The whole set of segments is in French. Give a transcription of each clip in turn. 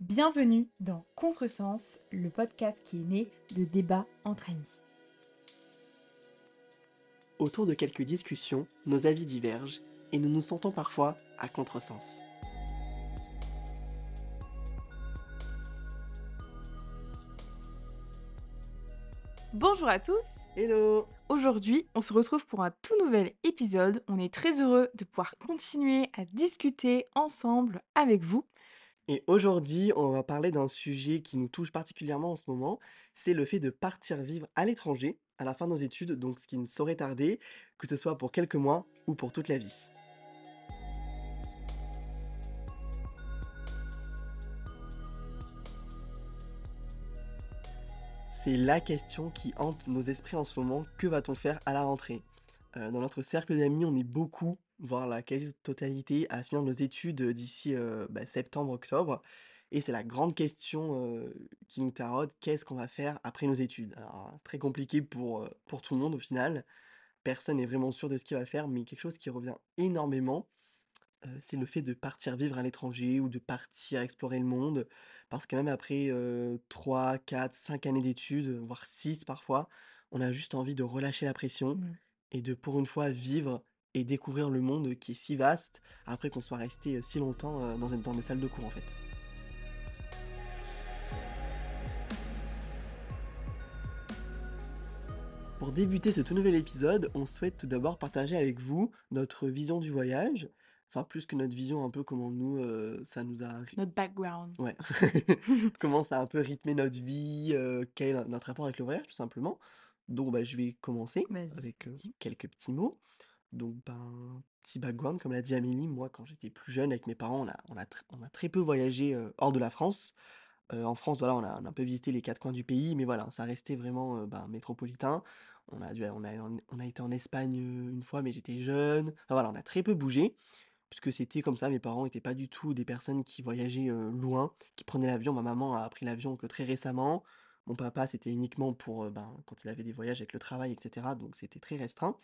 Bienvenue dans Contresens, le podcast qui est né de débats entre amis. Autour de quelques discussions, nos avis divergent et nous nous sentons parfois à contresens. Bonjour à tous Hello Aujourd'hui, on se retrouve pour un tout nouvel épisode. On est très heureux de pouvoir continuer à discuter ensemble avec vous. Et aujourd'hui, on va parler d'un sujet qui nous touche particulièrement en ce moment, c'est le fait de partir vivre à l'étranger à la fin de nos études, donc ce qui ne saurait tarder, que ce soit pour quelques mois ou pour toute la vie. C'est la question qui hante nos esprits en ce moment, que va-t-on faire à la rentrée? Euh, Dans notre cercle d'amis, on est beaucoup, voire la quasi-totalité, à finir nos études d'ici euh, bah, septembre-octobre. Et c'est la grande question euh, qui nous taraude, qu'est-ce qu'on va faire après nos études? Alors, très compliqué pour, euh, pour tout le monde au final. Personne n'est vraiment sûr de ce qu'il va faire, mais quelque chose qui revient énormément, c'est le fait de partir vivre à l'étranger ou de partir explorer le monde. Parce que même après, heu, 3-4-5 années d'études, voire 6 parfois, on a juste envie de relâcher la pression Mm. et de pour une fois vivre et découvrir le monde qui est si vaste, après qu'on soit resté, heu, si longtemps, heu, dans une dans des salles de cours en fait. Pour débuter ce tout nouvel épisode, on souhaite tout d'abord partager avec vous notre vision du voyage. Enfin, plus que notre vision, un peu comment nous, heu, ça nous a Notre background. ouais, comment ça a un peu rythmé notre vie, quel est no notre rapport avec le voyage tout simplement. Donc bah, je vais commencer avec, quelques petits mots. Donc ben, petit background, comme l'a dit Amélie, moi quand j'étais plus jeune avec mes parents, on a on a on a très peu voyagé, hors de la France. En France, voilà, on a un peu visité les 4 coins du pays, mais voilà, ça restait vraiment, ben, métropolitain. On a dû on a on a été en Espagne, une fois, mais j'étais jeune. Voilà, on a très peu bougé, puisque c'était comme ça. Mes parents étaient pas du tout des personnes qui voyageaient, loin, qui prenaient l'avion. Ma maman a appris l'avion que très récemment. Mon papa, c'était uniquement pour, ben, quand il avait des voyages avec le travail et cetera, donc c'était très restreint.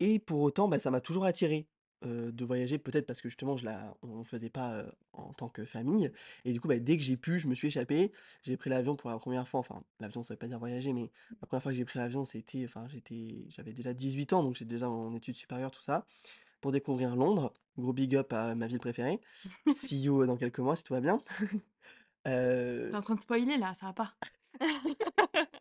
Et pour autant, bah, ça m'a toujours attiré, heu, de voyager, peut-être parce que justement je la on ne faisait pas, heu, en tant que famille et du coup, bah, dès que j'ai pu, je me suis échappé. J'ai pris l'avion pour la première fois, enfin l'avion ça veut pas dire voyager, mais la première fois que j'ai pris l'avion, c'était enfin j'étais j'avais déjà 18 ans, donc j'étais déjà en études supérieures, tout ça, pour découvrir Londres. Gros big up à ma ville préférée. See you, dans quelques mois si tout va bien. T'es Heu en train de spoiler là, ça va pas.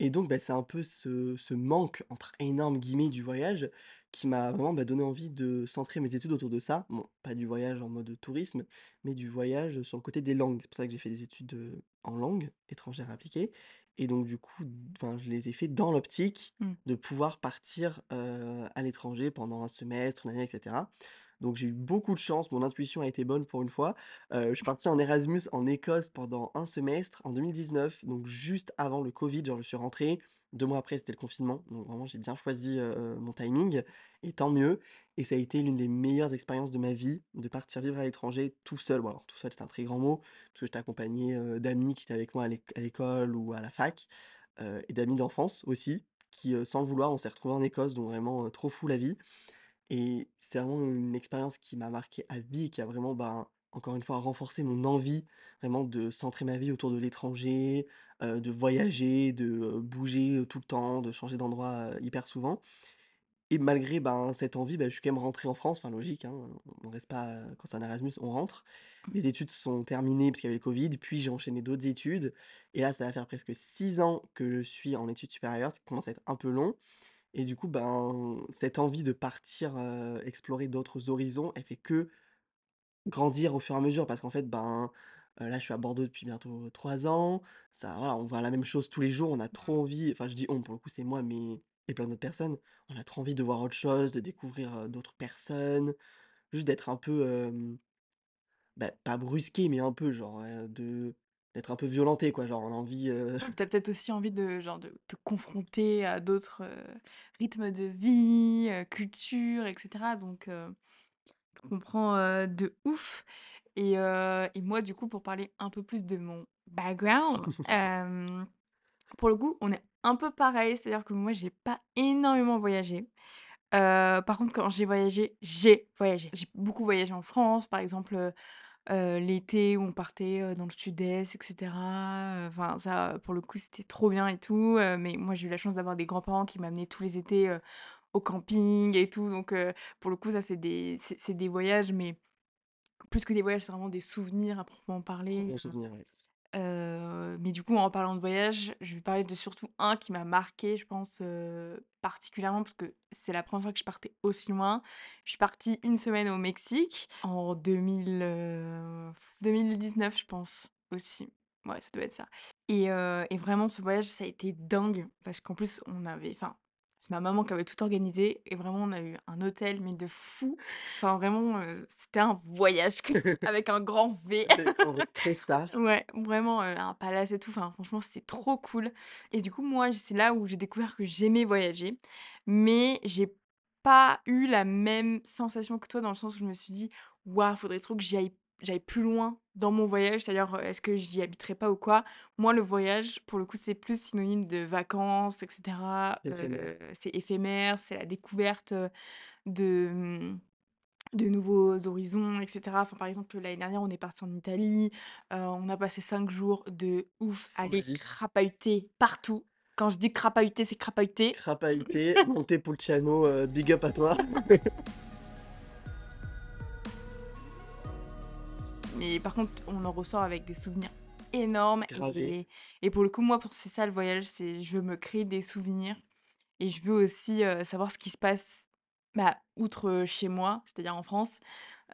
Et donc, bah, c'est un peu ce ce «manque» entre énormes guillemets du voyage qui m'a vraiment, bah, donné envie de centrer mes études autour de ça. Bon, pas du voyage en mode tourisme, mais du voyage sur le côté des langues. C'est pour ça que j'ai fait des études, heu, en langues étrangères appliquées et donc du coup, enfin, je les ai fait dans l'optique Mmh. de pouvoir partir, heu, à l'étranger pendant un semestre, une année et cetera. Donc j'ai eu beaucoup de chance, mon intuition a été bonne pour une fois. Heu, je suis parti en Erasmus en Écosse pendant un semestre en 2019, donc juste avant le covid, genre je suis rentré, 2 mois après c'était le confinement, donc vraiment j'ai bien choisi, heu mon timing et tant mieux et ça a été l'une des meilleures expériences de ma vie, de partir vivre à l'étranger tout seul. Bon alors tout seul c'est un très grand mot, parce que j'étais accompagné, heu, d'amis qui étaient avec moi à l'éc à l'école ou à la fac, et d'amis d'enfance aussi qui, sans le vouloir, on s'est retrouvés en Écosse, donc vraiment, trop fou la vie. Et c'est vraiment une expérience qui m'a marqué à vie et qui a vraiment, ben, encore une fois, renforcé mon envie vraiment de centrer ma vie autour de l'étranger, de voyager, de, bouger, tout le temps, de changer d'endroit, hyper souvent. Et malgré, ben, cette envie, bah, je suis quand même rentré en France, enfin logique, hein, on reste pas, quand c'est un Erasmus, on rentre. Mes études sont terminées parce qu'il y avait le covid, puis j'ai enchaîné d'autres études et là, ça va faire presque 6 ans que je suis en études supérieures, ce qui commence à être un peu long et du coup, ben, cette envie de partir, explorer d'autres horizons, elle fait que grandir au fur et à mesure parce qu'en fait, ben, là, je suis à Bordeaux depuis bientôt 3 ans. Ça voilà, on voit la même chose tous les jours, on a trop envie enfin, je dis «on», pour le coup, c'est moi, mais et plein d'autres personnes. On a trop envie de voir autre chose, de découvrir, d'autres personnes, juste d'être un peu, bah, pas brusqué, mais un peu genre, de d'être un peu violenté, quoi. Genre, on a envie, heu Tu peut-être aussi envie de genre de te confronter à d'autres, heu, rythmes de vie, heu, culture et cetera donc heu, je comprends, heu, de ouf et et moi du coup pour parler un peu plus de mon background, pour le coup, on est un peu pareil, c'est-à-dire que moi j'ai pas énormément voyagé. Par contre quand j'ai voyagé, j'ai voyagé. J'ai beaucoup voyagé en France par exemple, heu, l'été où on partait, heu, dans le sud-est et cetera, heu, enfin ça, pour le coup, c'était trop bien et tout, heu, mais moi, j'ai eu la chance d'avoir des grands-parents qui m'amenaient tous les étés, heu, au camping et tout donc heu, pour le coup, ça, c'est des c'est c'est des voyages mais plus que des voyages, c'est vraiment des souvenirs à proprement Trop parler, bon souvenir, ouais. Mais du coup, en parlant de voyage, je vais parler de surtout un qui m'a marqué, je pense, particulièrement parce que c'est la première fois que je partais aussi loin. Je suis partie une semaine au Mexique en 2000, heu, 2019, je pense aussi. Ouais, ça doit être ça et vraiment ce voyage, ça a été dingue parce qu'en plus on avait enfin, c'est ma maman qui avait tout organisé et vraiment on a eu un hôtel mais de fou. Enfin vraiment, heu, c'était un voyage avec un grand V. Très star. Ouais, vraiment, heu, un palace et tout, enfin franchement c'était trop cool et du coup moi c'est là où j'ai découvert que j'aimais voyager, mais j'ai pas eu la même sensation que toi dans le sens où je me suis dit: «Waouh, faudrait trop que j'y aille j'aille plus loin dans mon voyage», c'est-à-dire, est-ce que j'y habiterai pas ou quoi? Moi le voyage pour le coup c'est plus synonyme de vacances et cetera, Éphémère. heu, c'est éphémère, c'est la découverte, de, mmh de nouveaux horizons et cetera. Enfin, par exemple, l'année dernière, on est parti en Italie, on a passé 5 jours de ouf, à aller crapahuter partout. Quand je dis crapahuter, c'est crapahuter. Crapahuté, Montepulciano, heu, big up à toi. Mais par contre, on en ressort avec des souvenirs énormes et et pour le coup, moi, pour c'est ça le voyage, c'est je veux me créer des souvenirs et je veux aussi, heu, savoir ce qui se passe, bah, outre, heu, chez moi, c'est-à-dire en France.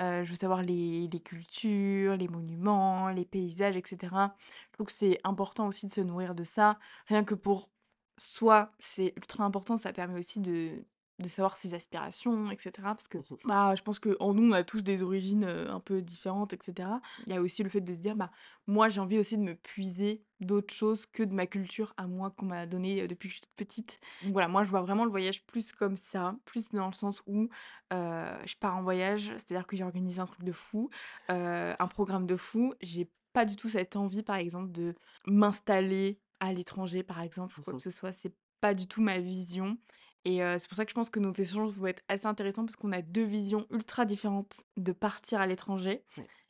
Heu, je veux savoir les les cultures, les monuments, les paysages et cetera. Je trouve que c'est important aussi de se nourrir de ça, rien que pour soi, c'est ultra important. Ça permet aussi de de savoir ses aspirations et cetera parce que, Mmh mh. bah, je pense qu'en nous, on a tous des origines, heu, un peu différentes et cetera. Il y a aussi le fait de se dire: «Bah, moi, j'ai envie aussi de me puiser d'autres choses que de ma culture à moi qu'on m'a donnée, heu, depuis que je suis toute petite». Donc voilà, moi, je vois vraiment le voyage plus comme ça, plus dans le sens où Heu, je pars en voyage, c'est-à-dire que j'ai organisé un truc de fou, heu, un programme de fou. J'ai pas du tout cette envie, par exemple, de m'installer à l'étranger, par exemple, ou Mmh quoi que mh. ce soit. C'est pas du tout ma vision et heu, c'est pour ça que je pense que nos échanges vont être assez intéressants parce qu'on a 2 visions ultra différentes de partir à l'étranger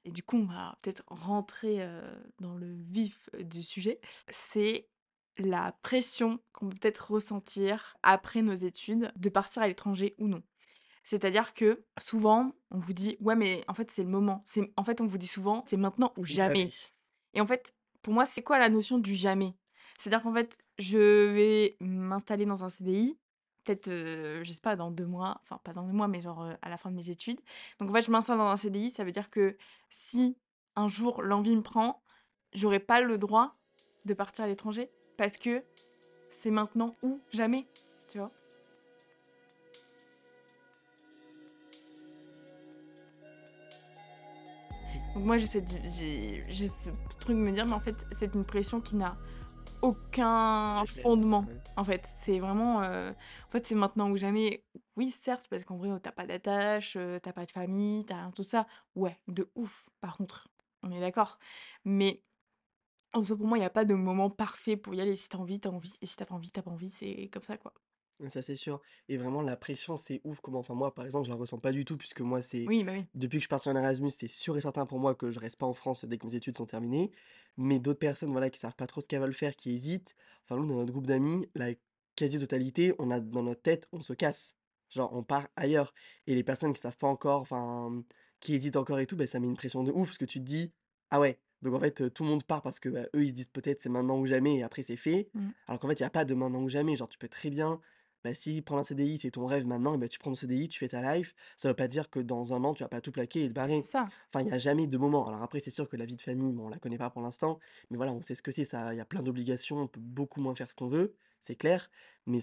et du coup, on va peut-être rentrer, heu, dans le vif, du sujet. C'est la pression qu'on peut peut-être ressentir après nos études de partir à l'étranger ou non. C'est-à-dire que souvent, on vous dit: «Ouais, mais en fait, c'est le moment». C'est en fait, on vous dit souvent: «C'est maintenant ou jamais» Jamais. et en fait, pour moi, c'est quoi la notion du jamais? C'est-à-dire qu'en fait, je vais m'installer dans un CDI, peut-être, je sais pas, dans 2 mois, enfin pas dans 2 mois, mais genre, à la fin de mes études. Donc en fait, je m'installe dans un CDI, ça veut dire que si un jour l'envie me prend, j'aurai pas le droit de partir à l'étranger parce que c'est maintenant ou jamais, tu vois? Donc moi, j'ai ce truc de me dire: «Mais en fait, c'est une pression qui n'a aucun fondement». En fait, c'est vraiment, heu, en fait, c'est maintenant ou jamais. Oui, certes, parce qu'en vrai, tu pas d'attache, heu, tu pas de famille, tu rien tout ça. Ouais, de ouf, par contre, on est d'accord. Mais en soi, pour moi, il y a pas de moment parfait pour y aller. Si tu envie, tu envie et si tu pas envie, tu pas envie, c'est comme ça, quoi. Ouais, ça c'est sûr et vraiment la pression c'est ouf comment enfin moi par exemple je la ressens pas du tout puisque moi c'est Oui, bah, oui. depuis que je suis parti en Erasmus, c'est sûr et certain pour moi que je reste pas en France dès que mes études sont terminées. Mais d'autres personnes voilà qui savent pas trop ce qu'elles veulent faire, qui hésitent, enfin nous dans notre groupe d'amis, la quasi-totalité, on a dans notre tête, on se casse. Genre on part ailleurs et les personnes qui savent pas encore, enfin qui hésitent encore et tout, bah, ça met une pression de ouf parce que tu te dis: «Ah ouais, donc en fait, heu, tout le monde part parce que, bah, eux ils se disent peut-être c'est maintenant ou jamais et après c'est fait». Mmh. Alors qu'en fait, il y a pas de maintenant ou jamais, genre tu peux très bien bah, si prendre un CDI, c'est ton rêve maintenant, et bah, tu prends ton CDI, tu fais ta life. Ça veut pas dire que dans un an, tu vas pas tout plaquer et te C'est barrer. ça. Enfin, il y a jamais de moment. Alors après, c'est sûr que la vie de famille, bon, on la connaît pas pour l'instant, mais voilà, on sait ce que c'est. Ça, il y a plein d'obligations, on peut beaucoup moins faire ce qu'on veut, c'est clair. Mais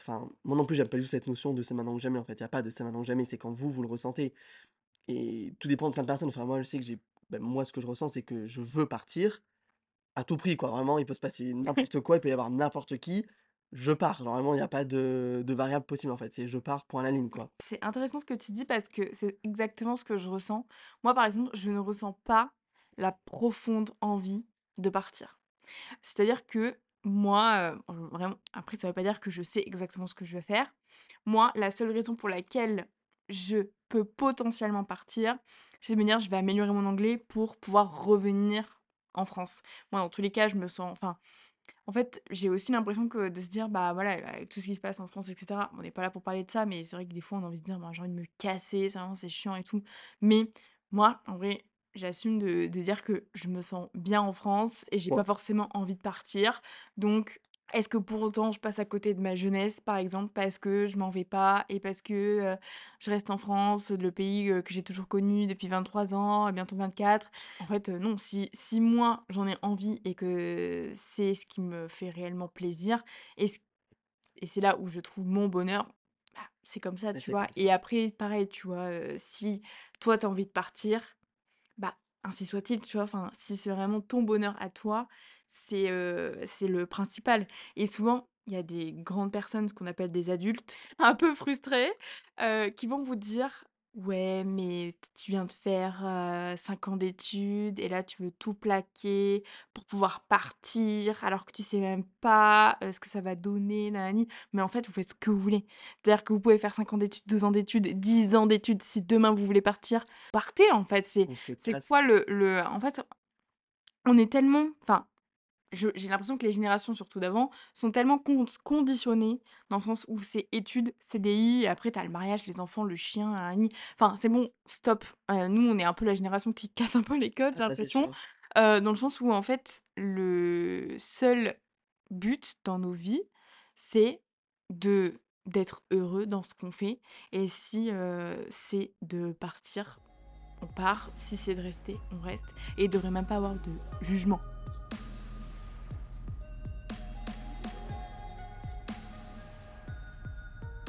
enfin, moi non plus, j'aime pas du tout cette notion de c'est maintenant ou jamais. En fait, il y a pas de c'est maintenant ou jamais. C'est quand vous, vous le ressentez. Et tout dépend de plein de personnes. Enfin, moi, je sais que j'ai, bah, moi, ce que je ressens, c'est que je veux partir à tout prix, quoi. Vraiment, il peut se passer n'importe quoi, il peut y avoir n'importe qui, je pars. Genre vraiment, il y a pas de de variable possible, en fait. C'est je pars, point à la ligne, quoi. C'est intéressant ce que tu dis parce que c'est exactement ce que je ressens. Moi, par exemple, je ne ressens pas la profonde envie de partir. C'est-à-dire que moi, heu, vraiment après ça veut pas dire que je sais exactement ce que je vais faire. Moi, la seule raison pour laquelle je peux potentiellement partir, c'est de me dire: «Je vais améliorer mon anglais pour pouvoir revenir en France». Moi, dans tous les cas, je me sens enfin, en fait, j'ai aussi l'impression que de se dire: «Bah, voilà, avec tout ce qui se passe en France et cetera», on n'est pas là pour parler de ça, mais c'est vrai que des fois, on a envie de dire: «Ben, j'ai envie de me casser, c'est chiant et tout». Mais moi, en vrai, j'assume de de dire que je me sens bien en France et j'ai Ouais, pas forcément envie de partir. Donc, est-ce que pour autant je passe à côté de ma jeunesse, par exemple, parce que je m'en vais pas et parce que, heu, je reste en France, le pays, heu, que j'ai toujours connu depuis 23 ans, bientôt 24? En fait, heu, non, si si moi j'en ai envie et que c'est ce qui me fait réellement plaisir et c'est là où je trouve mon bonheur, bah, c'est comme ça, bah, tu c'est vois? comme ça. Et après pareil, tu vois, si toi tu as envie de partir, bah, ainsi soit-il, tu vois? Enfin, si c'est vraiment ton bonheur à toi, c'est, c'est le principal et souvent, il y a des grandes personnes, ce qu'on appelle des adultes, un peu frustrés, qui vont vous dire: «Ouais, mais tu viens de faire, heu, 5 ans d'études et là tu veux tout plaquer pour pouvoir partir alors que tu sais même pas, ce que ça va donner, nanani». Mais en fait, vous faites ce que vous voulez. C'est-à-dire que vous pouvez faire 5 ans d'études, 2 ans d'études, 10 ans d'études. Si demain vous voulez partir, partez en fait. C'est c'est quoi le le en fait, on est tellement enfin, j'ai l'impression que les générations, surtout d'avant, sont tellement cond conditionnées dans le sens où c'est études, CDI et après tu as le mariage, les enfants, le chien, nanani. Enfin, c'est bon, stop. Heu, nous, on est un peu la génération qui casse un peu les codes, Ah j'ai bah, c'est l'impression. sûr. Heu, dans le sens où en fait, le seul but dans nos vies, c'est de d'être heureux dans ce qu'on fait et si, heu, c'est de partir, on part, si c'est de rester, on reste et il devrait même pas avoir de jugement.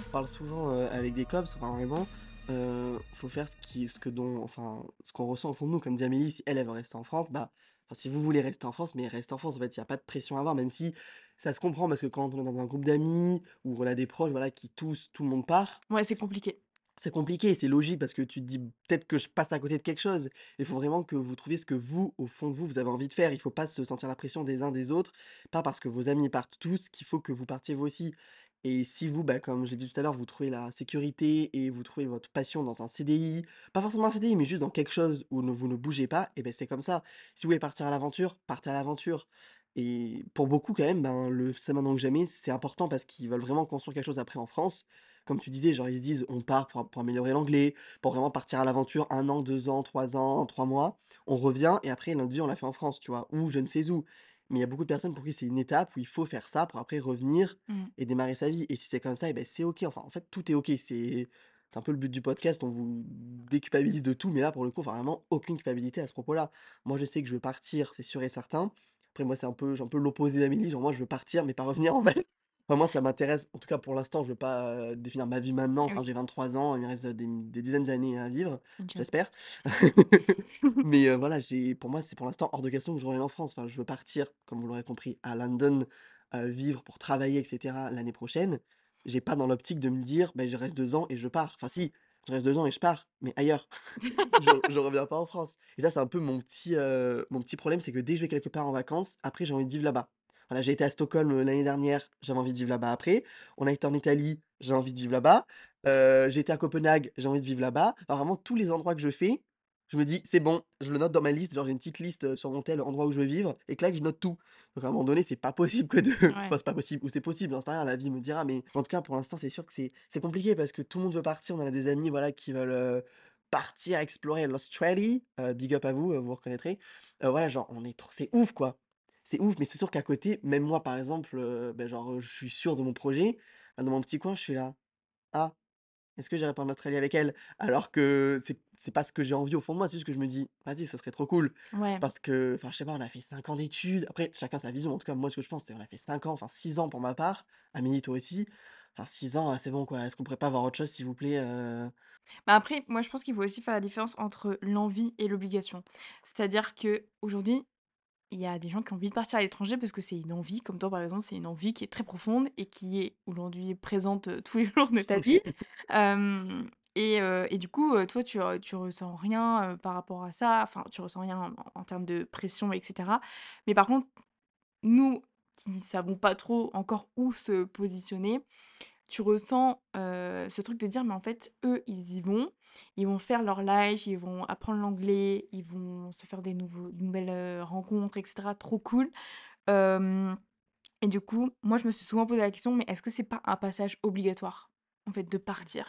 Parle souvent, heu, avec des cops, enfin vraiment, heu, faut faire ce qui ce que dont enfin, ce qu'on ressent au fond de nous. Comme dit Amélie, si elle, elle veut rester en France, bah, enfin, si vous voulez rester en France, mais restez en France, en fait, il y a pas de pression à avoir, même si ça se comprend parce que quand on est dans un groupe d'amis ou on a des proches, voilà, qui tous tout le monde part, Ouais, c'est compliqué. c'est compliqué, c'est logique parce que tu te dis: «Peut-être que je passe à côté de quelque chose». Il faut vraiment que vous trouviez ce que vous, au fond de vous, vous avez envie de faire. Il faut pas se sentir la pression des uns des autres, pas parce que vos amis partent tous qu'il faut que vous partiez vous aussi. Et si vous, bah, comme je l'ai dit tout à l'heure, vous trouvez la sécurité et vous trouvez votre passion dans un CDI, pas forcément un CDI, mais juste dans quelque chose où ne vous ne bougez pas, et ben c'est comme ça. Si vous voulez partir à l'aventure, partez à l'aventure. Et pour beaucoup quand même, ben, le «c'est maintenant que jamais», c'est important parce qu'ils veulent vraiment construire quelque chose après en France. Comme tu disais, genre ils se disent: «On part pour pour améliorer l'anglais, pour vraiment partir à l'aventure un an, 2 ans, 3 ans, 3 mois. On revient et après notre vie on l'a fait en France», tu vois? Ou je ne sais où. Mais il y a beaucoup de personnes pour qui c'est une étape où il faut faire ça pour après revenir Mmh. et démarrer sa vie. Et si c'est comme ça et ben c'est OK. Enfin, en fait, tout est OK. C'est c'est un peu le but du podcast, on vous déculpabilise de tout, mais là, pour le coup, enfin, vraiment aucune culpabilité à ce propos-là. Moi, je sais que je veux partir, c'est sûr et certain. Après moi, c'est un peu un peu l'opposé d'Amélie, genre moi, je veux partir mais pas revenir, en fait. Enfin, moi, ça m'intéresse en tout cas pour l'instant, je veux pas, définir ma vie maintenant. Eh Enfin, oui, j'ai 23 ans, il me reste, des des dizaines d'années à vivre, j'espère. Mais, voilà, j'ai pour moi, c'est pour l'instant hors de question que je revienne en France. Enfin, je veux partir, comme vous l'aurez compris, à London, vivre pour travailler et cetera l'année prochaine. J'ai pas dans l'optique de me dire: «Beh, je reste 2 ans et je pars». Enfin si, je reste 2 ans et je pars, mais ailleurs. Je je reviens pas en France et ça, c'est un peu mon petit, mon petit problème, c'est que dès que je vais quelque part en vacances, après j'ai envie de vivre là-bas. Voilà, j'ai été à Stockholm, heu, l'année dernière, j'avais envie de vivre là-bas après. On a été en Italie, j'ai envie de vivre là-bas. Heu, j'ai été à Copenhague, j'ai envie de vivre là-bas. Vraiment tous les endroits que je fais, je me dis: «C'est bon», je le note dans ma liste, genre j'ai une petite liste, heu, sur mon tel, endroit où je veux vivre et clac, je note tout. Donc à un moment donné, c'est pas possible que de Ouais. enfin, c'est pas possible ou c'est possible, j'en sais rien, la vie me dira, mais en tout cas, pour l'instant, c'est sûr que c'est compliqué parce que tout le monde veut partir. On a des amis, voilà, qui veulent, Partir explorer l'Australie, big up à vous, vous reconnaîtrez. Voilà, genre, on est trop c'est ouf, quoi. C'est ouf, mais c'est sûr qu'à côté, même moi, par exemple, heu, bah, genre, je suis sûr de mon projet. Bah, dans mon petit coin, je suis là: «Ah, est-ce que j'irai pas en Australie avec elle?» alors que c'est c'est pas ce que j'ai envie au fond de moi, c'est juste que je me dis: «Vas-y, ce serait trop cool». Ouais. Parce que, enfin, je sais pas, on a fait 5 ans d'études. Après, chacun sa vision. En tout cas, moi, ce que je pense, c'est on a fait 5 ans, enfin 6 ans pour ma part. Amélie, toi aussi. Enfin 6 ans, c'est bon, quoi. Est-ce qu'on pourrait pas avoir autre chose, s'il vous plaît, heu? Bah, après, moi, je pense qu'il faut aussi faire la différence entre l'envie et l'obligation. C'est-à-dire qu'aujourd'hui, il y a des gens qui ont envie de partir à l'étranger parce que c'est une envie, comme toi, par exemple, c'est une envie qui est très profonde et qui est aujourd'hui présente, heu, tous les jours de ta vie. Et et du coup, toi, tu tu ressens rien, par rapport à ça, enfin, tu ressens rien en en termes de pression et cetera. Mais par contre, nous qui savons pas trop encore où se positionner, tu ressens, ce truc de dire: «Mais en fait, eux, ils y vont, ils vont faire leur life, ils vont apprendre l'anglais, ils vont se faire des nouveaux nouvelles, heu, rencontres et cetera, trop cool». Et du coup, moi, je me suis souvent posé la question: «Mais est-ce que c'est pas un passage obligatoire, en fait, de partir?»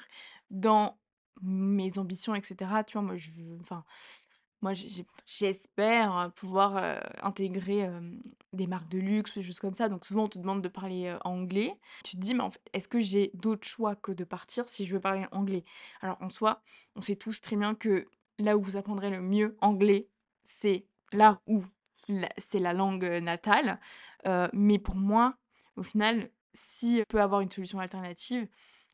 dans mes ambitions et cetera, tu vois? Moi, je veux enfin, moi, j'espère, heu, pouvoir, intégrer, des marques de luxe, des choses comme ça, donc souvent on te demande de parler, anglais. Tu te dis: «Mais en fait, est-ce que j'ai d'autres choix que de partir si je veux parler anglais?» alors en soi, on sait tous très bien que là où vous apprendrez le mieux anglais, c'est là où c'est la langue, natale, mais pour moi, au final, si je peux avoir une solution alternative,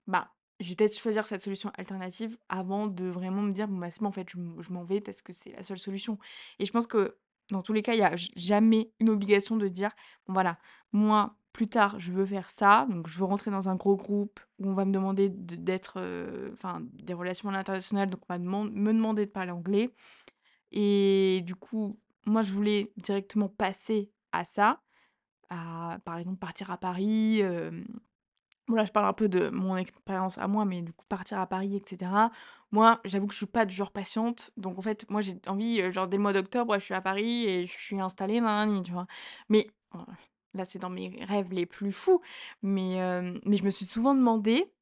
bah, je vais peut-être choisir cette solution alternative avant de vraiment me dire: «Bon, bah, c'est bon, en fait, je je m'en vais parce que c'est la seule solution» et je pense que dans tous les cas, il y a jamais une obligation de dire: «Bon, voilà, moi, plus tard, je veux faire ça, donc je veux rentrer dans un gros groupe où on va me demander de d'être, heu, enfin, des relations à l'international, donc on va me demander de parler anglais» et du coup, moi, je voulais directement passer à ça, à, par exemple, partir à Paris, Bon là, je parle un peu de mon expérience à moi, mais du coup partir à Paris et cetera. Moi, j'avoue que je suis pas du genre patiente, donc en fait, moi j'ai envie, heu, genre dès le mois d'octobre, je suis à Paris et je suis installée, tu vois? Mais heu, là, c'est dans mes rêves les plus fous, mais hem, mais je me suis souvent demandé,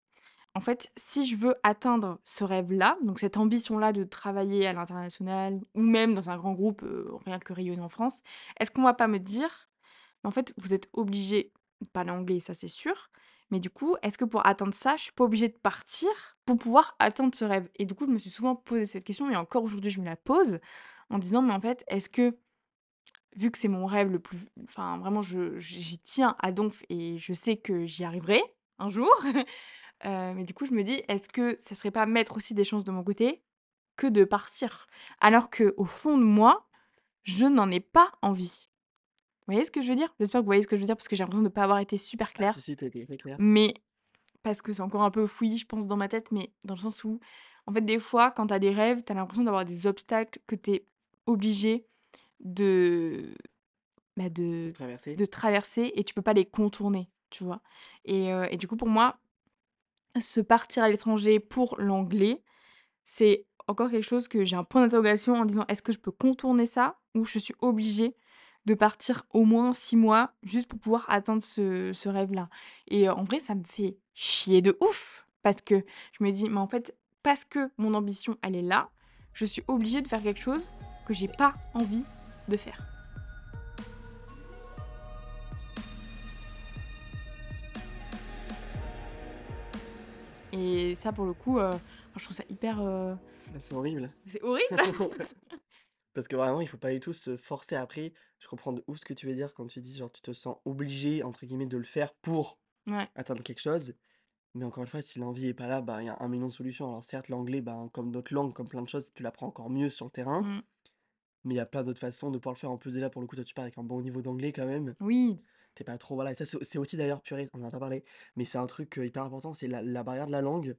en fait, si je veux atteindre ce rêve-là, donc cette ambition-là de travailler à l'international ou même dans un grand groupe, heu, rien que rayonner en France, est-ce qu'on va pas me dire: «Mais en fait, vous êtes obligé de parler anglais, ça c'est sûr, mais du coup, est-ce que pour atteindre ça, je suis pas obligée de partir pour pouvoir atteindre ce rêve?» et du coup, je me suis souvent posé cette question et encore aujourd'hui, je me la pose en disant: «Mais en fait, est-ce que, vu que c'est mon rêve le plus enfin vraiment j'y tiens à donf et je sais que j'y arriverai un jour», heu, mais du coup, je me dis: «Est-ce que ça serait pas mettre aussi des chances de mon côté que de partir?» alors que au fond de moi, je n'en ai pas envie. Vous voyez ce que je veux dire? J'espère que vous voyez ce que je veux dire parce que j'ai l'impression de pas avoir été super Ah si, claire, si, été très clair. mais parce que c'est encore un peu fouillis, je pense, dans ma tête, mais dans le sens où, en fait, des fois, quand tu as des rêves, tu as l'impression d'avoir des obstacles que tu es obligé de, bah, De de traverser. de traverser et tu peux pas les contourner, tu vois? Et heu et du coup, pour moi, se partir à l'étranger pour l'anglais, c'est encore quelque chose que j'ai un point d'interrogation en disant: «Est-ce que je peux contourner ça ou je suis obligée de partir au moins 6 mois juste pour pouvoir atteindre ce ce rêve-là?» et heu, en vrai, ça me fait chier de ouf parce que je me dis: «Mais en fait, parce que mon ambition, elle est là, je suis obligée de faire quelque chose que j'ai pas envie de faire» et ça, pour le coup, heu, je trouve ça hyper, heu Bah, c'est horrible. c'est horrible! Parce que vraiment, il faut pas du tout se forcer. Après, je comprends de ouf ce que tu veux dire quand tu dis, genre, tu te sens «obligé» entre guillemets de le faire pour Ouais. atteindre quelque chose. Mais encore une fois, si l'envie est pas là, bah, il y a un million de solutions. Alors certes, l'anglais, ben, comme d'autres langues, comme plein de choses, tu l'apprends encore mieux sur le terrain. Mmh. Mais il y a plein d'autres façons de pouvoir le faire. En plus, déjà, pour le coup, toi, tu parles avec un bon niveau d'anglais quand même. Oui. Tu pas trop voilà et ça, c'est c'est aussi d'ailleurs, purée, on en a pas parlé, mais c'est un truc, heu, hyper important, c'est la la barrière de la langue.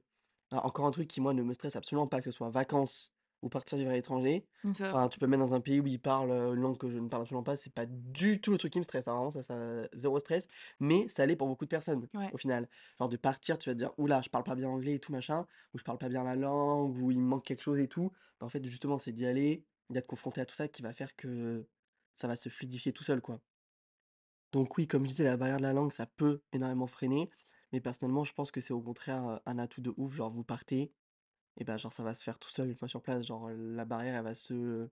Alors encore un truc qui, moi, ne me stresse absolument pas, que ce soit vacances ou partir vivre à l'étranger. Enfin, tu peux me mettre dans un pays où ils parlent, heu, une langue que je ne parle absolument pas, c'est pas du tout le truc qui me stresse, hein, vraiment ça ça zéro stress, mais ça l'est pour beaucoup de personnes, ouais. au final. Genre de partir, tu vas te dire: «Ouh là, je parle pas bien anglais et tout machin», ou «Je parle pas bien la langue», ou «Il me manque quelque chose et tout». Bah, en fait, justement, c'est d'y aller, d'être confronté à tout ça qui va faire que ça va se fluidifier tout seul, quoi. Donc oui, comme je disais, la barrière de la langue, ça peut énormément freiner, mais personnellement, je pense que c'est au contraire, heu, un atout de ouf. Genre vous partez et ben, genre ça va se faire tout seul une fois sur place. Genre, la barrière, elle va se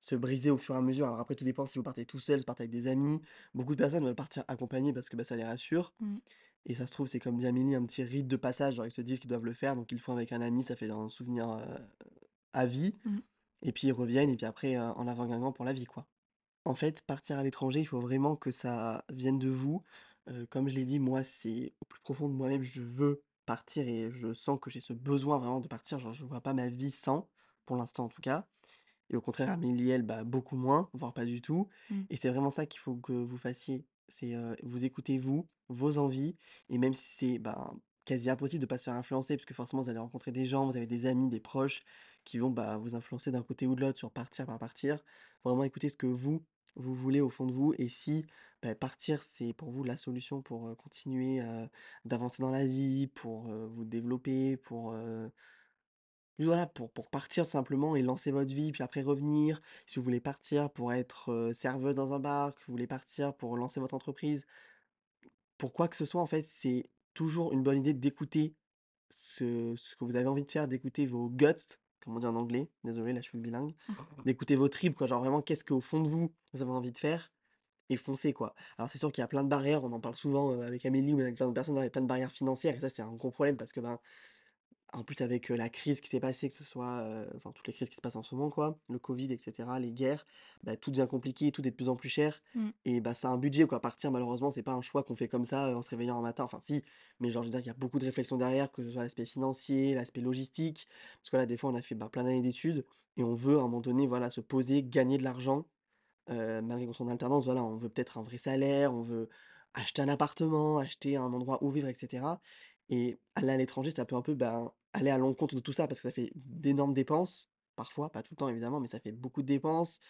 se briser au fur et à mesure. Alors après, tout dépend si vous partez tout seul, si vous partez avec des amis. Beaucoup de personnes veulent partir accompagnées parce que, bah, ça les rassure Mmh. et ça se trouve, c'est comme dit Amélie, un petit rite de passage. Genre ils se disent qu'ils doivent le faire, donc ils le font avec un ami, ça fait un souvenir, à vie Mmh. et puis ils reviennent et puis après, heu, en avant Guingamp pour la vie, quoi. En fait, partir à l'étranger, il faut vraiment que ça vienne de vous. Comme je l'ai dit, moi, c'est au plus profond de moi-même, je veux partir et je sens que j'ai ce besoin vraiment de partir. Genre, je vois pas ma vie sans, pour l'instant en tout cas. Et au contraire, Amélie, elle, bah, beaucoup moins, voire pas du tout. Mmh. Et c'est vraiment ça qu'il faut que vous fassiez. C'est, vous écoutez vous, vos envies et même si c'est, ben, quasi impossible de pas se faire influencer, parce que forcément vous allez rencontrer des gens, vous avez des amis, des proches qui vont, bah, vous influencer d'un côté ou de l'autre sur partir, pas partir. Vraiment écouter ce que vous, vous voulez au fond de vous et si, bah, partir, c'est pour vous la solution pour, continuer, d'avancer dans la vie, pour, vous développer, pour, voilà, pour partir simplement et lancer votre vie, puis après revenir. Si vous voulez partir pour être, serveuse dans un bar, que vous voulez partir pour lancer votre entreprise, pour quoi que ce soit, en fait, c'est toujours une bonne idée d'écouter ce que vous avez envie de faire, d'écouter vos guts, comme on dit en anglais. Désolé, là, je suis bilingue. D'écouter vos tripes, quoi, genre vraiment qu'est-ce qu'au fond de vous, vous avez envie de faire? Et foncez, quoi. Alors c'est sûr qu'il y a plein de barrières, on en parle souvent, heu, avec Amélie ou avec plein de personnes, il y a plein de barrières financières et ça, c'est un gros problème parce que, ben, en plus, avec, la crise qui s'est passée, que ce soit, enfin, toutes les crises qui se passent en ce moment, quoi, le covid et cetera, les guerres, bah, tout devient compliqué, tout est de plus en plus cher Mmh. et bah, c'est un budget, quoi. Partir, malheureusement, c'est pas un choix qu'on fait comme ça, en se réveillant un matin. Enfin si, mais genre, je veux dire qu'il y a beaucoup de réflexions derrière, que ce soit l'aspect financier, l'aspect logistique. Parce que là, des fois, on a fait, bah, plein d'années d'études et on veut, à un moment donné, voilà, se poser, gagner de l'argent malgré qu'on soit en alternance, voilà, on veut peut-être un vrai salaire, on veut acheter un appartement, acheter un endroit où vivre et cetera et aller à l'étranger, ça peut un peu, ben, aller à l'encontre de tout ça parce que ça fait d'énormes dépenses, parfois, pas tout le temps évidemment, mais ça fait beaucoup de dépenses.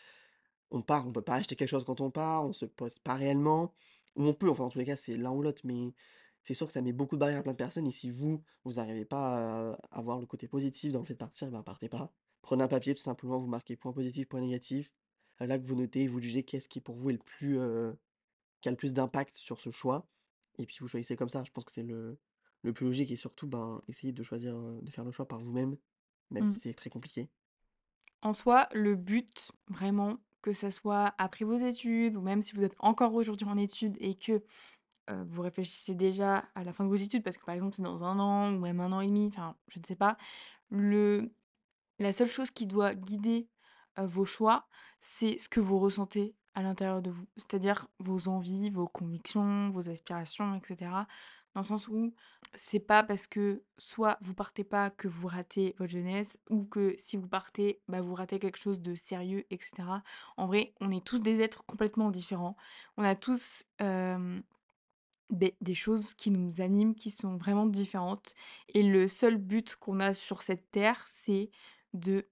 On part, on peut pas acheter quelque chose quand on part, on se pose pas réellement ou on peut, enfin, en tous les cas, c'est l'un ou l'autre, mais c'est sûr que ça met beaucoup de barrières à plein de personnes et si vous, vous n'arrivez pas à à voir le côté positif dans le fait de partir, ben, partez pas. Prenez un papier, tout simplement, vous marquez point positif, point négatif. Heu, là que vous notez, vous jugez qu'est-ce qui pour vous est le plus, heu, qui a le plus d'impact sur ce choix et puis vous choisissez comme ça. Je pense que c'est le le plus logique et surtout, ben, essayez de choisir, de faire le choix par vous-même, même Mmh. si c'est très compliqué. En soi, le but, vraiment, que ça soit après vos études ou même si vous êtes encore aujourd'hui en études et que, vous réfléchissez déjà à la fin de vos études parce que, par exemple, c'est dans un an ou même un an et demi, enfin, je ne sais pas. Le La seule chose qui doit guider, vos choix, c'est ce que vous ressentez à l'intérieur de vous. C'est-à-dire vos envies, vos convictions, vos aspirations et cetera. Dans le sens où c'est pas parce que soit vous partez pas que vous ratez votre jeunesse ou que si vous partez, bah, vous ratez quelque chose de sérieux et cetera. En vrai, on est tous des êtres complètement différents. On a tous, des choses qui nous animent, qui sont vraiment différentes et le seul but qu'on a sur cette terre, c'est de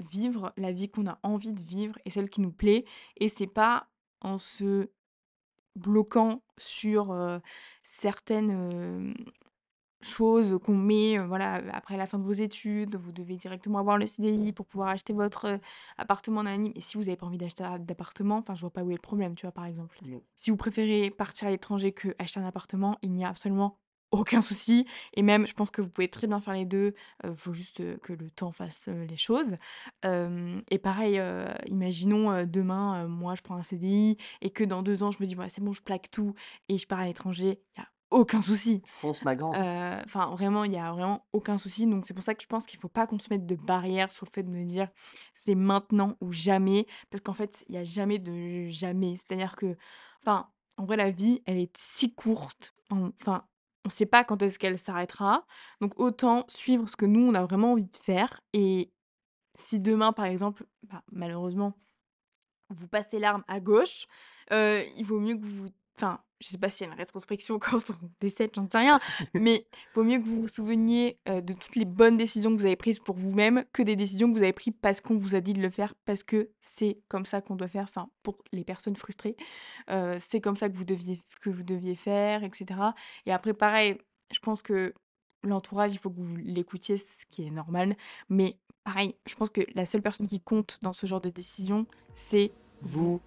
vivre la vie qu'on a envie de vivre et celle qui nous plaît et c'est pas en se bloquant sur, heu, certaines, Chose qu'on met, voilà, après la fin de vos études, vous devez directement avoir le CDI pour pouvoir acheter votre, appartement nanani et si vous avez pas envie d'acheter d'appartement, enfin, je vois pas où est le problème, tu vois, par exemple? Mmh. Si vous préférez partir à l'étranger que acheter un appartement, il n'y a absolument aucun souci et même je pense que vous pouvez très bien faire les 2, heu, faut juste, que le temps fasse, les choses. Et pareil, imaginons, demain, moi je prends un CDI et que dans 2 ans je me dis: «Ouais, c'est bon, je plaque tout et je pars à l'étranger», il y a aucun souci. Fonce ma grande. Enfin vraiment, il y a vraiment aucun souci, donc c'est pour ça que je pense qu'il faut pas qu'on se mette de barrière sur le fait de me dire: «C'est maintenant ou jamais», parce qu'en fait, il y a jamais de jamais. C'est-à-dire que enfin, en vrai, la vie, elle est si courte, enfin, on sait pas quand est-ce qu'elle s'arrêtera, donc autant suivre ce que nous, on a vraiment envie de faire et si demain, par exemple, bah, malheureusement vous passez l'arme à gauche, il vaut mieux que vous je sais pas s'il y a une rétrospection quand on décède, j'en sais rien, mais vaut mieux que vous vous souveniez, heu, de toutes les bonnes décisions que vous avez prises pour vous-même, que des décisions que vous avez prises parce qu'on vous a dit de le faire, parce que c'est comme ça qu'on doit faire, enfin, pour les personnes frustrées, heu, c'est comme ça que vous deviez que vous deviez faire et cetera et après pareil, je pense que l'entourage, il faut que vous l'écoutiez, ce qui est normal, mais pareil, je pense que la seule personne qui compte dans ce genre de décision, c'est. Vous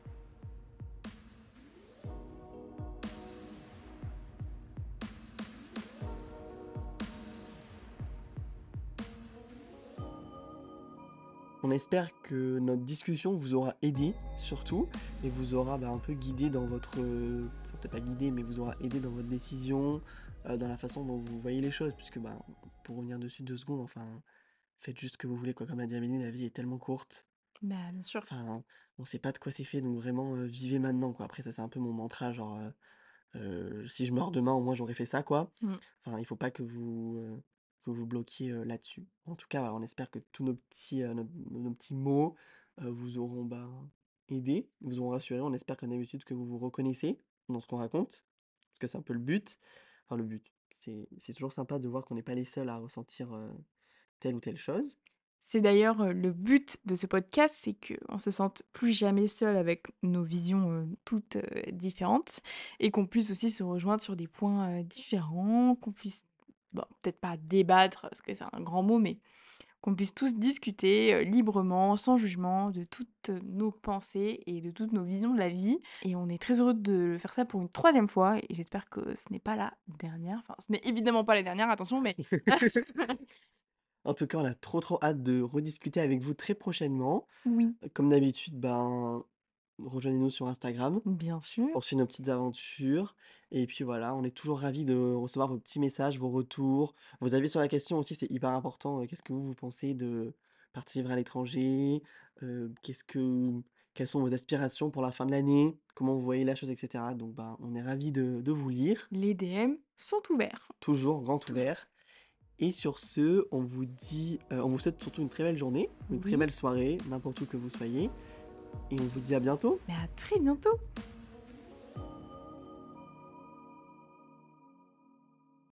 On espère que notre discussion vous aura aidé, surtout, et vous aura, bah, un peu guidé dans votre, enfin peut-être pas guidé, mais vous aura aidé dans votre décision, heu, dans la façon dont vous voyez les choses. Puisque, bah, pour revenir dessus 2 secondes, enfin, faites juste ce que vous voulez, quoi. Comme l'a dit Amélie, la vie est tellement courte. Bah, bien sûr. Enfin, on sait pas de quoi c'est fait, donc vraiment, heu, vivez maintenant, quoi. Après ça, c'est un peu mon mantra, genre, si je meurs demain, au moins j'aurais fait ça, quoi. Mmh. Enfin, il faut pas que vous, que vous bloquiez, là-dessus. En tout cas, on espère que tous nos petits, nos petits mots, vous auront, ben, aidé, vous auront rassuré. On espère comme d'habitude que vous vous reconnaissez dans ce qu'on raconte, parce que c'est un peu le but. Enfin le but, c'est toujours sympa de voir qu'on n'est pas les seuls à ressentir, telle ou telle chose. C'est d'ailleurs, le but de ce podcast, c'est qu'on se sente plus jamais seul avec nos visions, toutes, différentes et qu'on puisse aussi se rejoindre sur des points, différents, qu'on puisse, bon, peut-être pas débattre parce que c'est un grand mot, mais qu'on puisse tous discuter, heu, librement, sans jugement, de toutes, nos pensées et de toutes nos visions de la vie et on est très heureux de faire ça pour une troisième fois et j'espère que ce n'est pas la dernière. Enfin, ce n'est évidemment pas la dernière, attention, mais En tout cas, on a trop, trop hâte de rediscuter avec vous très prochainement. oui, comme d'habitude, ben, rejoignez-nous sur Instagram bien sûr. pour suivre nos petites aventures et puis voilà, on est toujours ravis de recevoir vos petits messages, vos retours, vos avis sur la question aussi, c'est hyper important, heu, qu'est-ce que vous, vous pensez de partir vivre à l'étranger? Heu, qu'est-ce que quelles sont vos aspirations pour la fin de l'année? Comment vous voyez la chose et cetera? Donc ben, on est ravis de de vous lire, Les DM sont ouverts. toujours grand ouvert et sur ce, on vous dit, heu, on vous souhaite surtout une très belle journée, une très oui, belle soirée, n'importe où que vous soyez et on vous dit à bientôt. mais à très bientôt!